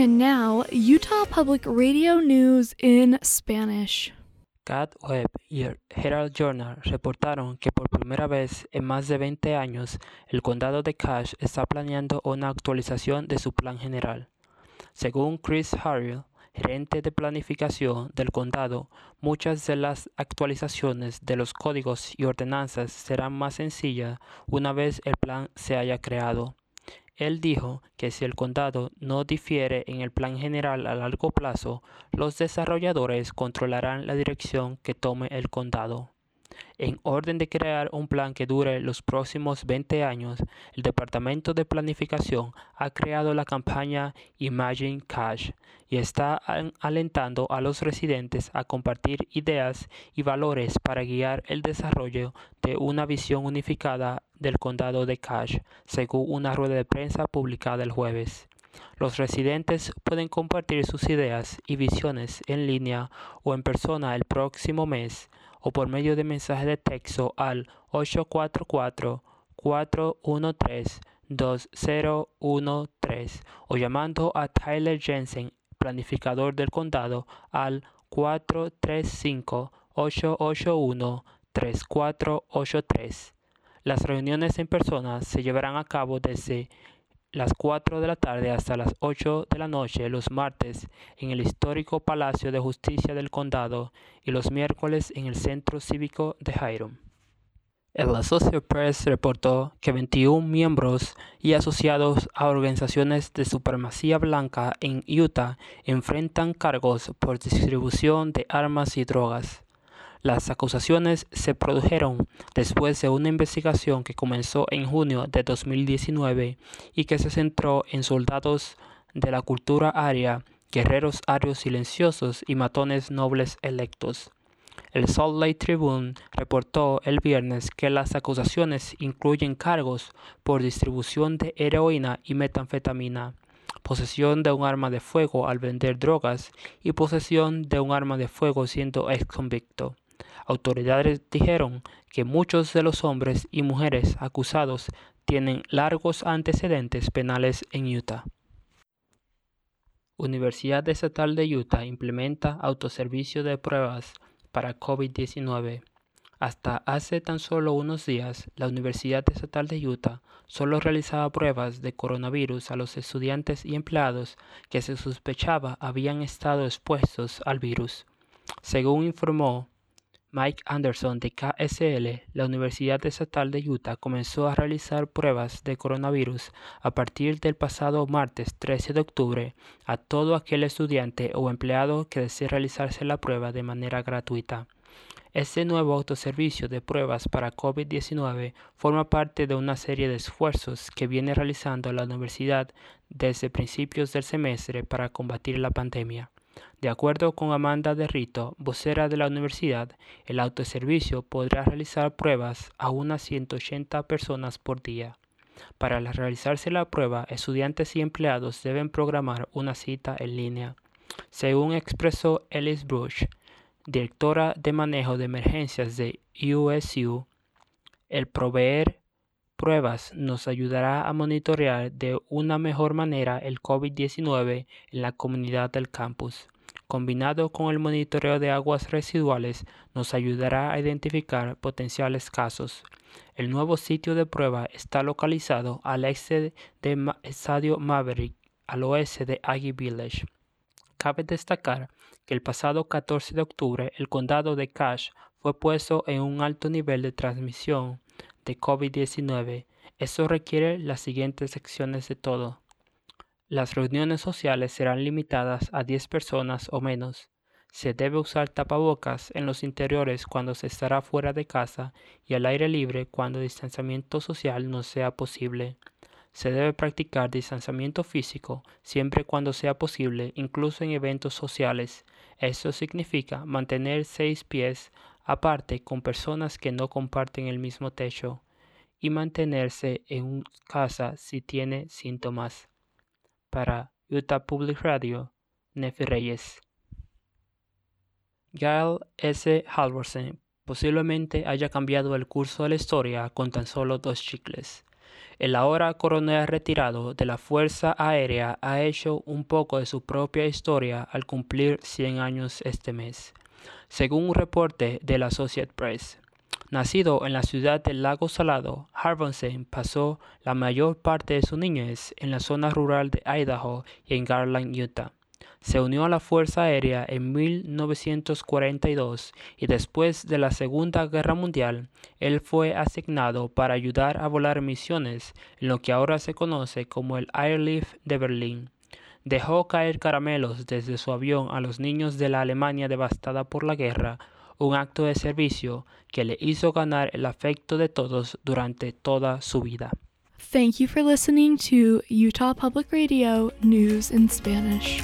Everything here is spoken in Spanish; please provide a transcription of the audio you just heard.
And now, Utah Public Radio News in Spanish. Cat Web y Herald Journal reportaron que por primera vez en más de 20 años el condado de Cache está planeando una actualización de su plan general. Según Chris Harrell, gerente de planificación del condado, muchas de las actualizaciones de los códigos y ordenanzas serán más sencillas una vez el plan se haya creado. Él dijo que si el condado no difiere en el plan general a largo plazo, los desarrolladores controlarán la dirección que tome el condado. En orden de crear un plan que dure los próximos 20 años, el Departamento de Planificación ha creado la campaña Imagine Cash y está alentando a los residentes a compartir ideas y valores para guiar el desarrollo de una visión unificada del condado de Cash, según una rueda de prensa publicada el jueves. Los residentes pueden compartir sus ideas y visiones en línea o en persona el próximo mes o por medio de mensaje de texto al 844-413-2013 o llamando a Tyler Jensen, planificador del condado, al 435-881-3483. Las reuniones en persona se llevarán a cabo desde las 4 de la tarde hasta las 8 de la noche los martes en el histórico Palacio de Justicia del Condado y los miércoles en el Centro Cívico de Hiram. El Associated Press reportó que 21 miembros y asociados a organizaciones de supremacía blanca en Utah enfrentan cargos por distribución de armas y drogas. Las acusaciones se produjeron después de una investigación que comenzó en junio de 2019 y que se centró en soldados de la cultura aria, guerreros arios silenciosos y matones nobles electos. El Salt Lake Tribune reportó el viernes que las acusaciones incluyen cargos por distribución de heroína y metanfetamina, posesión de un arma de fuego al vender drogas y posesión de un arma de fuego siendo ex convicto. Autoridades dijeron que muchos de los hombres y mujeres acusados tienen largos antecedentes penales en Utah. Universidad Estatal de Utah implementa autoservicio de pruebas para COVID-19. Hasta hace tan solo unos días, la Universidad Estatal de Utah solo realizaba pruebas de coronavirus a los estudiantes y empleados que se sospechaba habían estado expuestos al virus. Según informó Mike Anderson de KSL, la Universidad Estatal de Utah comenzó a realizar pruebas de coronavirus a partir del pasado martes 13 de octubre a todo aquel estudiante o empleado que desee realizarse la prueba de manera gratuita. Este nuevo autoservicio de pruebas para COVID-19 forma parte de una serie de esfuerzos que viene realizando la universidad desde principios del semestre para combatir la pandemia. De acuerdo con Amanda de Rito, vocera de la universidad, el autoservicio podrá realizar pruebas a unas 180 personas por día. Para realizarse la prueba, estudiantes y empleados deben programar una cita en línea. Según expresó Ellis Brush, directora de manejo de emergencias de USU, el proveer pruebas nos ayudará a monitorear de una mejor manera el COVID-19 en la comunidad del campus combinado con el monitoreo de aguas residuales, nos ayudará a identificar potenciales casos. El nuevo sitio de prueba está localizado al este de Estadio Maverick, al oeste de Aggie Village. Cabe destacar que el pasado 14 de octubre el condado de Cache fue puesto en un alto nivel de transmisión de COVID-19. Eso requiere las siguientes secciones de todo. Las reuniones sociales serán limitadas a 10 personas o menos. Se debe usar tapabocas en los interiores cuando se estará fuera de casa y al aire libre cuando distanciamiento social no sea posible. Se debe practicar distanciamiento físico siempre cuando sea posible, incluso en eventos sociales. Esto significa mantener seis pies aparte con personas que no comparten el mismo techo y mantenerse en casa si tiene síntomas. Para Utah Public Radio, Nefi Reyes. Gail S. Halvorsen posiblemente haya cambiado el curso de la historia con tan solo dos chicles. El ahora coronel retirado de la Fuerza Aérea ha hecho un poco de su propia historia al cumplir 100 años este mes, según un reporte de la Associated Press. Nacido en la ciudad del Lago Salado, Harbonsen pasó la mayor parte de su niñez en la zona rural de Idaho y en Garland, Utah. Se unió a la Fuerza Aérea en 1942 y después de la Segunda Guerra Mundial, él fue asignado para ayudar a volar misiones en lo que ahora se conoce como el Airlift de Berlín. Dejó caer caramelos desde su avión a los niños de la Alemania devastada por la guerra, un acto de servicio que le hizo ganar el afecto de todos durante toda su vida. Thank you for listening to Utah Public Radio News in Spanish.